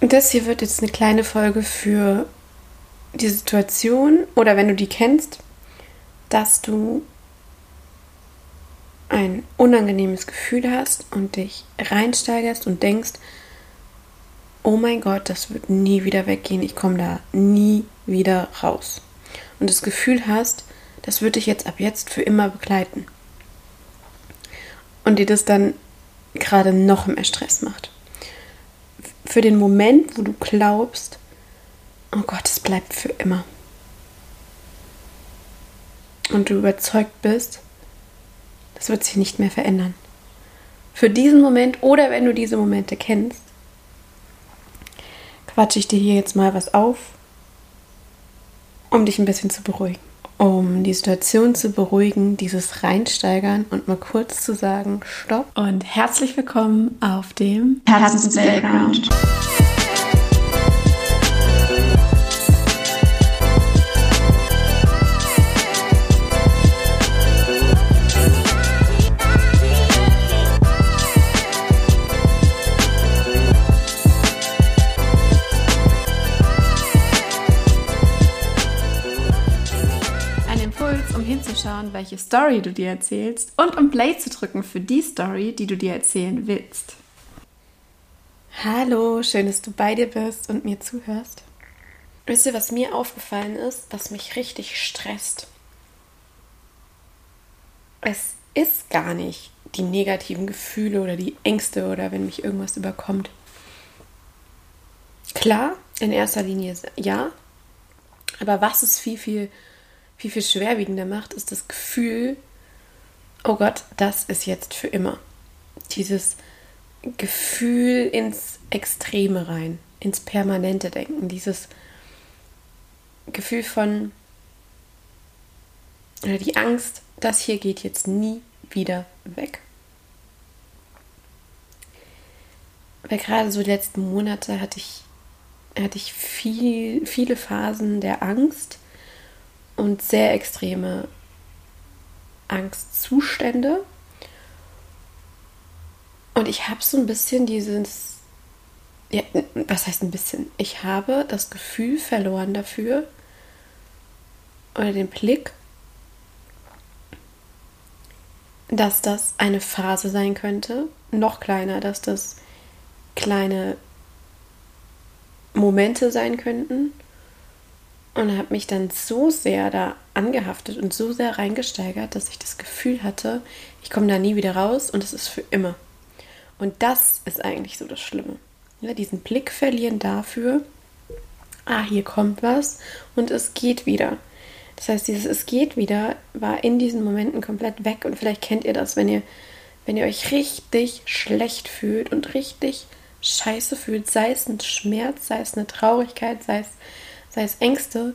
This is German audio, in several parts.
Das hier wird jetzt eine kleine Folge für die Situation oder wenn du die kennst, dass du ein unangenehmes Gefühl hast und dich reinsteigerst und denkst, oh mein Gott, das wird nie wieder weggehen, ich komme da nie wieder raus. Und das Gefühl hast, das wird dich jetzt ab jetzt für immer begleiten. Und dir das dann gerade noch mehr Stress macht für den Moment, wo du glaubst, oh Gott, es bleibt für immer. Und du überzeugt bist, das wird sich nicht mehr verändern. Für diesen Moment oder wenn du diese Momente kennst, quatsche ich dir hier jetzt mal was auf, um dich ein bisschen zu beruhigen. Um die Situation zu beruhigen, dieses Reinsteigern und mal kurz zu sagen, stopp und herzlich willkommen auf dem Herzens Playground. Hinzuschauen, welche Story du dir erzählst und um Play zu drücken für die Story, die du dir erzählen willst. Hallo, schön, dass du bei dir bist und mir zuhörst. Wisst ihr, was mir aufgefallen ist, was mich richtig stresst? Es ist gar nicht die negativen Gefühle oder die Ängste oder wenn mich irgendwas überkommt. Klar, in erster Linie ja, aber was ist viel, viel viel, viel schwerwiegender macht, ist das Gefühl, oh Gott, das ist jetzt für immer. Dieses Gefühl ins Extreme rein, ins permanente Denken, dieses Gefühl von, oder die Angst, das hier geht jetzt nie wieder weg. Weil gerade so die letzten Monate hatte ich, hatte ich viel, viele Phasen der Angst, und sehr extreme Angstzustände. Und ich habe so ein bisschen dieses, ja, was heißt ein bisschen? Ich habe das Gefühl verloren dafür oder den Blick, dass das eine Phase sein könnte, noch kleiner, dass das kleine Momente sein könnten und habe mich dann so sehr da angehaftet und so sehr reingesteigert, dass ich das Gefühl hatte, ich komme da nie wieder raus und es ist für immer. Und das ist eigentlich so das Schlimme. Ja, diesen Blick verlieren dafür, ah, hier kommt was und es geht wieder. Das heißt, dieses Es geht wieder war in diesen Momenten komplett weg und vielleicht kennt ihr das, wenn ihr, wenn ihr euch richtig schlecht fühlt und richtig scheiße fühlt, sei es ein Schmerz, sei es eine Traurigkeit, sei es sei es Ängste,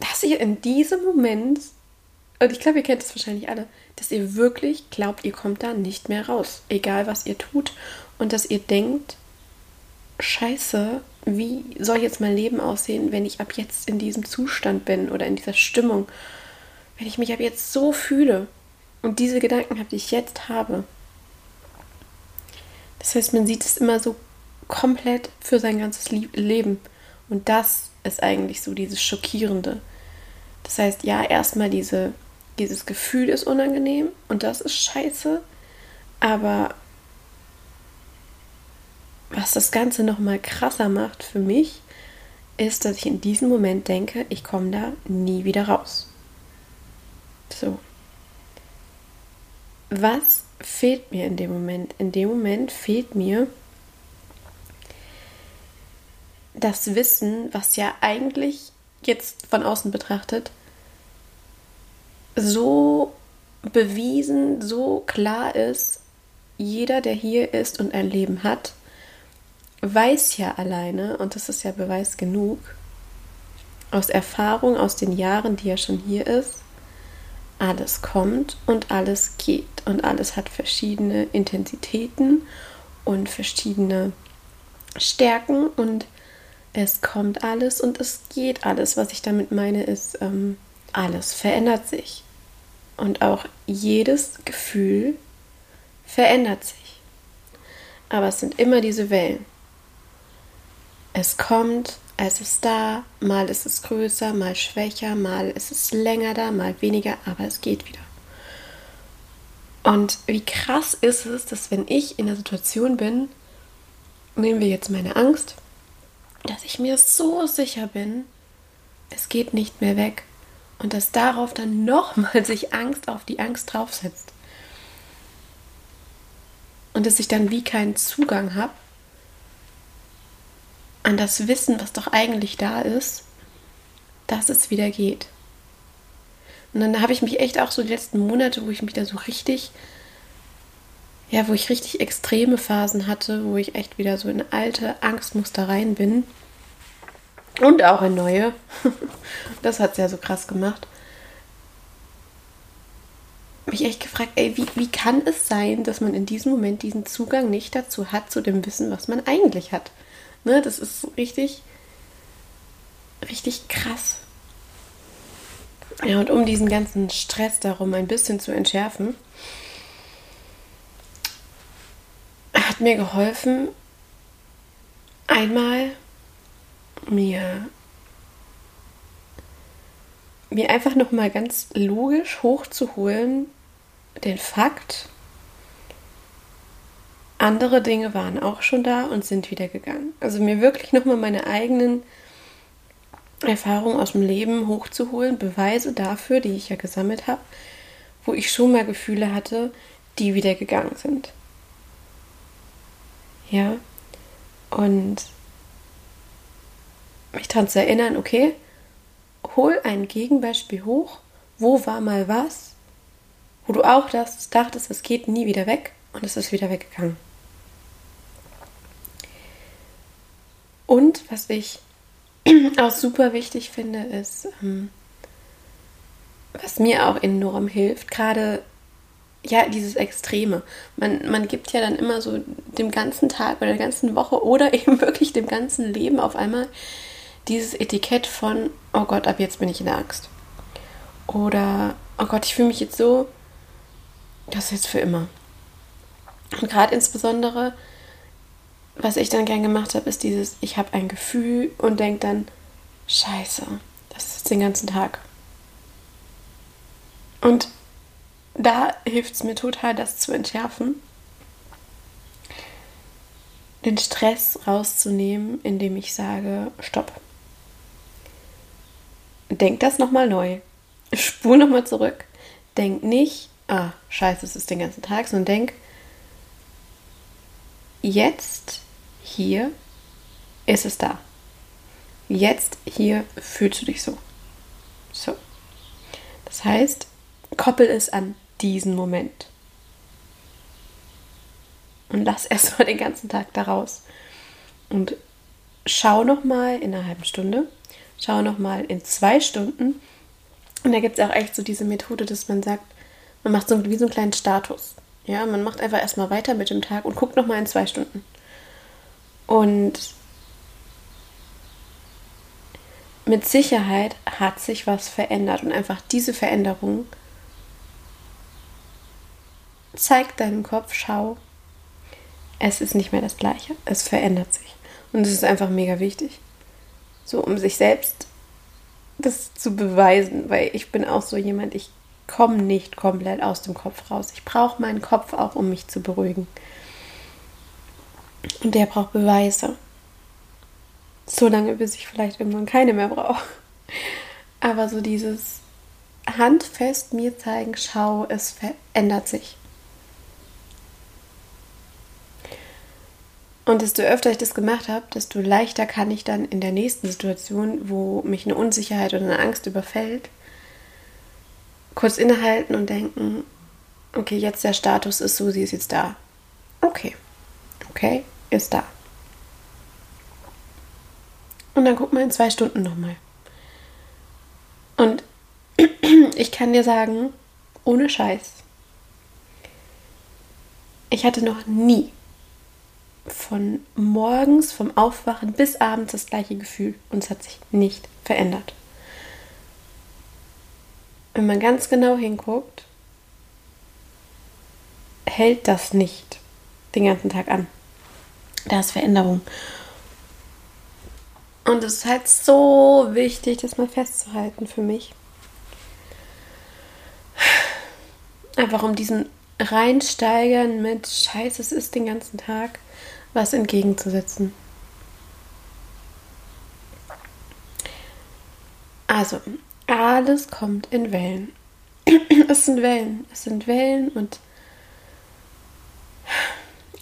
dass ihr in diesem Moment, und ich glaube, ihr kennt das wahrscheinlich alle, dass ihr wirklich glaubt, ihr kommt da nicht mehr raus, egal was ihr tut, und dass ihr denkt, scheiße, wie soll jetzt mein Leben aussehen, wenn ich ab jetzt in diesem Zustand bin oder in dieser Stimmung, wenn ich mich ab jetzt so fühle und diese Gedanken habe, die ich jetzt habe. Das heißt, man sieht es immer so komplett für sein ganzes Leben. Und das ist eigentlich so dieses Schockierende. Das heißt, ja, erstmal diese, dieses Gefühl ist unangenehm und das ist scheiße, aber was das Ganze nochmal krasser macht für mich, ist, dass ich in diesem Moment denke, ich komme da nie wieder raus. So. Was fehlt mir in dem Moment? In dem Moment fehlt mir das Wissen, was ja eigentlich jetzt von außen betrachtet so bewiesen, so klar ist, jeder, der hier ist und ein Leben hat, weiß ja alleine, und das ist ja Beweis genug, aus Erfahrung, aus den Jahren, die er schon hier ist, alles kommt und alles geht. Und alles hat verschiedene Intensitäten und verschiedene Stärken und es kommt alles und es geht alles. Was ich damit meine, ist, ähm, alles verändert sich. Und auch jedes Gefühl verändert sich. Aber es sind immer diese Wellen. Es kommt, es ist da, mal ist es größer, mal schwächer, mal ist es länger da, mal weniger, aber es geht wieder. Und wie krass ist es, dass wenn ich in der Situation bin, nehmen wir jetzt meine Angst, dass ich mir so sicher bin, es geht nicht mehr weg und dass darauf dann nochmal sich Angst auf die Angst draufsetzt. Und dass ich dann wie keinen Zugang habe an das Wissen, was doch eigentlich da ist, dass es wieder geht. Und dann habe ich mich echt auch so die letzten Monate, wo ich mich da so richtig, ja, wo ich richtig extreme Phasen hatte, wo ich echt wieder so in alte Angstmuster rein bin, und auch ein neue. Das hat es ja so krass gemacht. Mich echt gefragt, ey, wie, wie kann es sein, dass man in diesem Moment diesen Zugang nicht dazu hat, zu dem Wissen, was man eigentlich hat? Ne, das ist richtig, richtig krass. Ja, und um diesen ganzen Stress darum ein bisschen zu entschärfen, hat mir geholfen, einmal mir, mir einfach nochmal ganz logisch hochzuholen, den Fakt, andere Dinge waren auch schon da und sind wieder gegangen. Also mir wirklich nochmal meine eigenen Erfahrungen aus dem Leben hochzuholen, Beweise dafür, die ich ja gesammelt habe, wo ich schon mal Gefühle hatte, die wieder gegangen sind. Ja, und mich daran zu erinnern, okay, hol ein Gegenbeispiel hoch, wo war mal was, wo du auch das dachtest, es geht nie wieder weg und es ist wieder weggegangen. Und was ich auch super wichtig finde, ist, ähm, was mir auch enorm hilft, gerade ja, dieses Extreme. Man, man gibt ja dann immer so dem ganzen Tag oder der ganzen Woche oder eben wirklich dem ganzen Leben auf einmal dieses Etikett von, oh Gott, ab jetzt bin ich in der Angst. Oder, oh Gott, ich fühle mich jetzt so, das ist jetzt für immer. Und gerade insbesondere, was ich dann gern gemacht habe, ist dieses, ich habe ein Gefühl und denke dann, scheiße, das ist jetzt den ganzen Tag. Und da hilft es mir total, das zu entschärfen. Den Stress rauszunehmen, indem ich sage, stopp denk das nochmal neu. Spur nochmal zurück. Denk nicht, ah, scheiße, es ist den ganzen Tag, sondern denk, jetzt, hier, ist es da. Jetzt, hier, fühlst du dich so. So. Das heißt, koppel es an diesen Moment. Und lass erstmal den ganzen Tag daraus. Und schau nochmal in einer halben Stunde, schau nochmal in zwei Stunden. Und da gibt es auch echt so diese Methode, dass man sagt, man macht so wie so einen kleinen Status. Ja, man macht einfach erstmal weiter mit dem Tag und guckt nochmal in zwei Stunden. Und mit Sicherheit hat sich was verändert und einfach diese Veränderung zeigt deinem Kopf, schau, es ist nicht mehr das gleiche, es verändert sich. Und es ist einfach mega wichtig. So, um sich selbst das zu beweisen, weil ich bin auch so jemand, ich komme nicht komplett aus dem Kopf raus. Ich brauche meinen Kopf auch, um mich zu beruhigen. Und der braucht Beweise. So lange, bis ich vielleicht irgendwann keine mehr brauche. Aber so dieses handfest mir zeigen, schau, es verändert sich. Und desto öfter ich das gemacht habe, desto leichter kann ich dann in der nächsten Situation, wo mich eine Unsicherheit oder eine Angst überfällt, kurz innehalten und denken, okay, jetzt der Status ist so, sie ist jetzt da. Okay, okay, ist da. Und dann guck mal in zwei Stunden nochmal. Und ich kann dir sagen, ohne Scheiß, ich hatte noch nie von morgens, vom Aufwachen bis abends das gleiche Gefühl und es hat sich nicht verändert. Wenn man ganz genau hinguckt, hält das nicht den ganzen Tag an. Da ist Veränderung. Und es ist halt so wichtig, das mal festzuhalten für mich. Einfach um diesen Reinsteigern mit Scheiße, es ist den ganzen Tag was entgegenzusetzen. Also, alles kommt in Wellen. es sind Wellen. Es sind Wellen und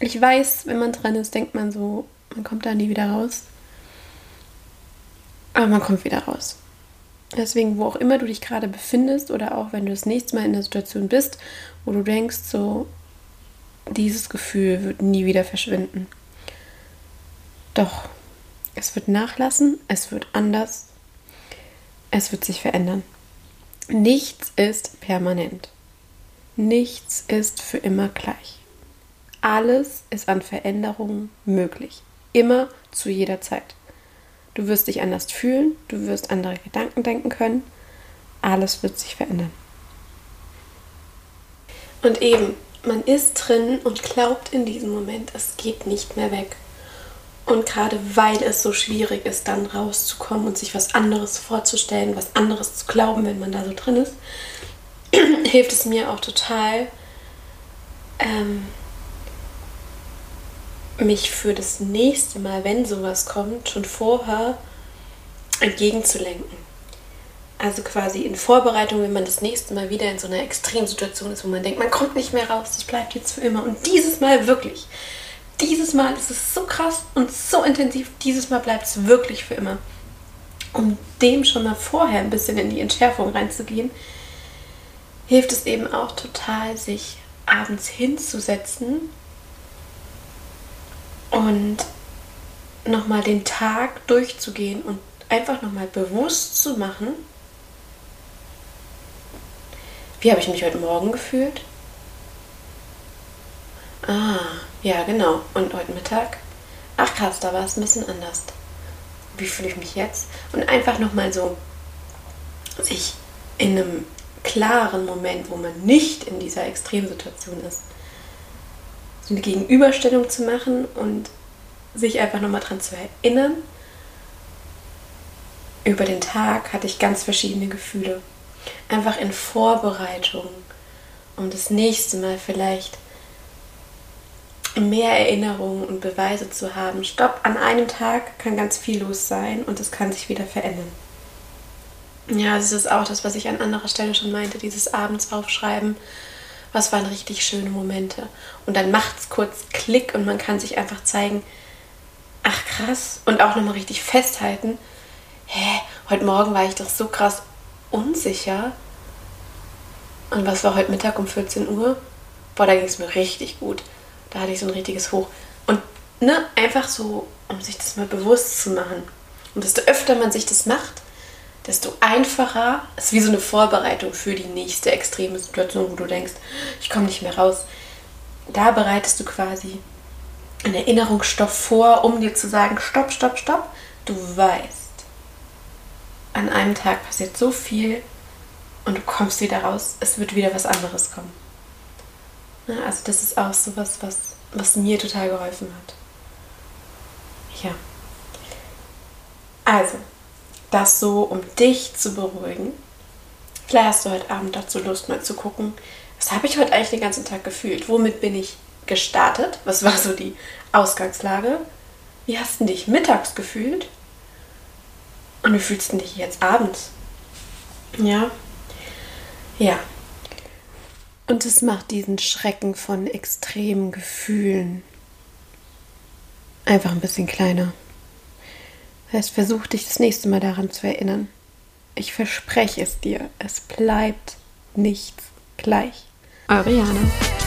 ich weiß, wenn man drin ist, denkt man so, man kommt da nie wieder raus. Aber man kommt wieder raus. Deswegen, wo auch immer du dich gerade befindest oder auch wenn du das nächste Mal in der Situation bist, wo du denkst, so, dieses Gefühl wird nie wieder verschwinden. Doch, es wird nachlassen, es wird anders, es wird sich verändern. Nichts ist permanent. Nichts ist für immer gleich. Alles ist an Veränderungen möglich. Immer zu jeder Zeit. Du wirst dich anders fühlen, du wirst andere Gedanken denken können. Alles wird sich verändern. Und eben, man ist drin und glaubt in diesem Moment, es geht nicht mehr weg. Und gerade weil es so schwierig ist, dann rauszukommen und sich was anderes vorzustellen, was anderes zu glauben, wenn man da so drin ist, hilft es mir auch total, ähm, mich für das nächste Mal, wenn sowas kommt, schon vorher entgegenzulenken. Also quasi in Vorbereitung, wenn man das nächste Mal wieder in so einer Extremsituation ist, wo man denkt, man kommt nicht mehr raus, das bleibt jetzt für immer. Und dieses Mal wirklich. Dieses Mal ist es so krass und so intensiv. Dieses Mal bleibt es wirklich für immer. Um dem schon mal vorher ein bisschen in die Entschärfung reinzugehen, hilft es eben auch total, sich abends hinzusetzen und nochmal den Tag durchzugehen und einfach nochmal bewusst zu machen, wie habe ich mich heute Morgen gefühlt? Ah, ja, genau. Und heute Mittag? Ach krass, da war es ein bisschen anders. Wie fühle ich mich jetzt? Und einfach nochmal so sich in einem klaren Moment, wo man nicht in dieser Extremsituation ist, so eine Gegenüberstellung zu machen und sich einfach nochmal dran zu erinnern. Über den Tag hatte ich ganz verschiedene Gefühle. Einfach in Vorbereitung, um das nächste Mal vielleicht mehr Erinnerungen und Beweise zu haben. Stopp, an einem Tag kann ganz viel los sein und es kann sich wieder verändern. Ja, das ist auch das, was ich an anderer Stelle schon meinte, dieses Abends aufschreiben was waren richtig schöne Momente. Und dann macht es kurz Klick und man kann sich einfach zeigen, ach krass, und auch nochmal richtig festhalten, hä, heute Morgen war ich doch so krass unsicher. Und was war heute Mittag um 14 Uhr? Boah, da ging es mir richtig gut. Da hatte ich so ein richtiges Hoch. Und ne, einfach so, um sich das mal bewusst zu machen. Und desto öfter man sich das macht, desto einfacher ist wie so eine Vorbereitung für die nächste extreme Situation, wo du denkst, ich komme nicht mehr raus. Da bereitest du quasi einen Erinnerungsstoff vor, um dir zu sagen, stopp, stopp, stopp. Du weißt, an einem Tag passiert so viel und du kommst wieder raus, es wird wieder was anderes kommen. Also das ist auch so was, was, was mir total geholfen hat. Ja. Also, das so, um dich zu beruhigen. Vielleicht hast du heute Abend dazu Lust, mal zu gucken, was habe ich heute eigentlich den ganzen Tag gefühlt? Womit bin ich gestartet? Was war so die Ausgangslage? Wie hast du dich mittags gefühlt? Und wie fühlst du dich jetzt abends? Ja. Ja. Und es macht diesen Schrecken von extremen Gefühlen einfach ein bisschen kleiner. Heißt, versuch dich das nächste Mal daran zu erinnern. Ich verspreche es dir, es bleibt nichts gleich. Jana.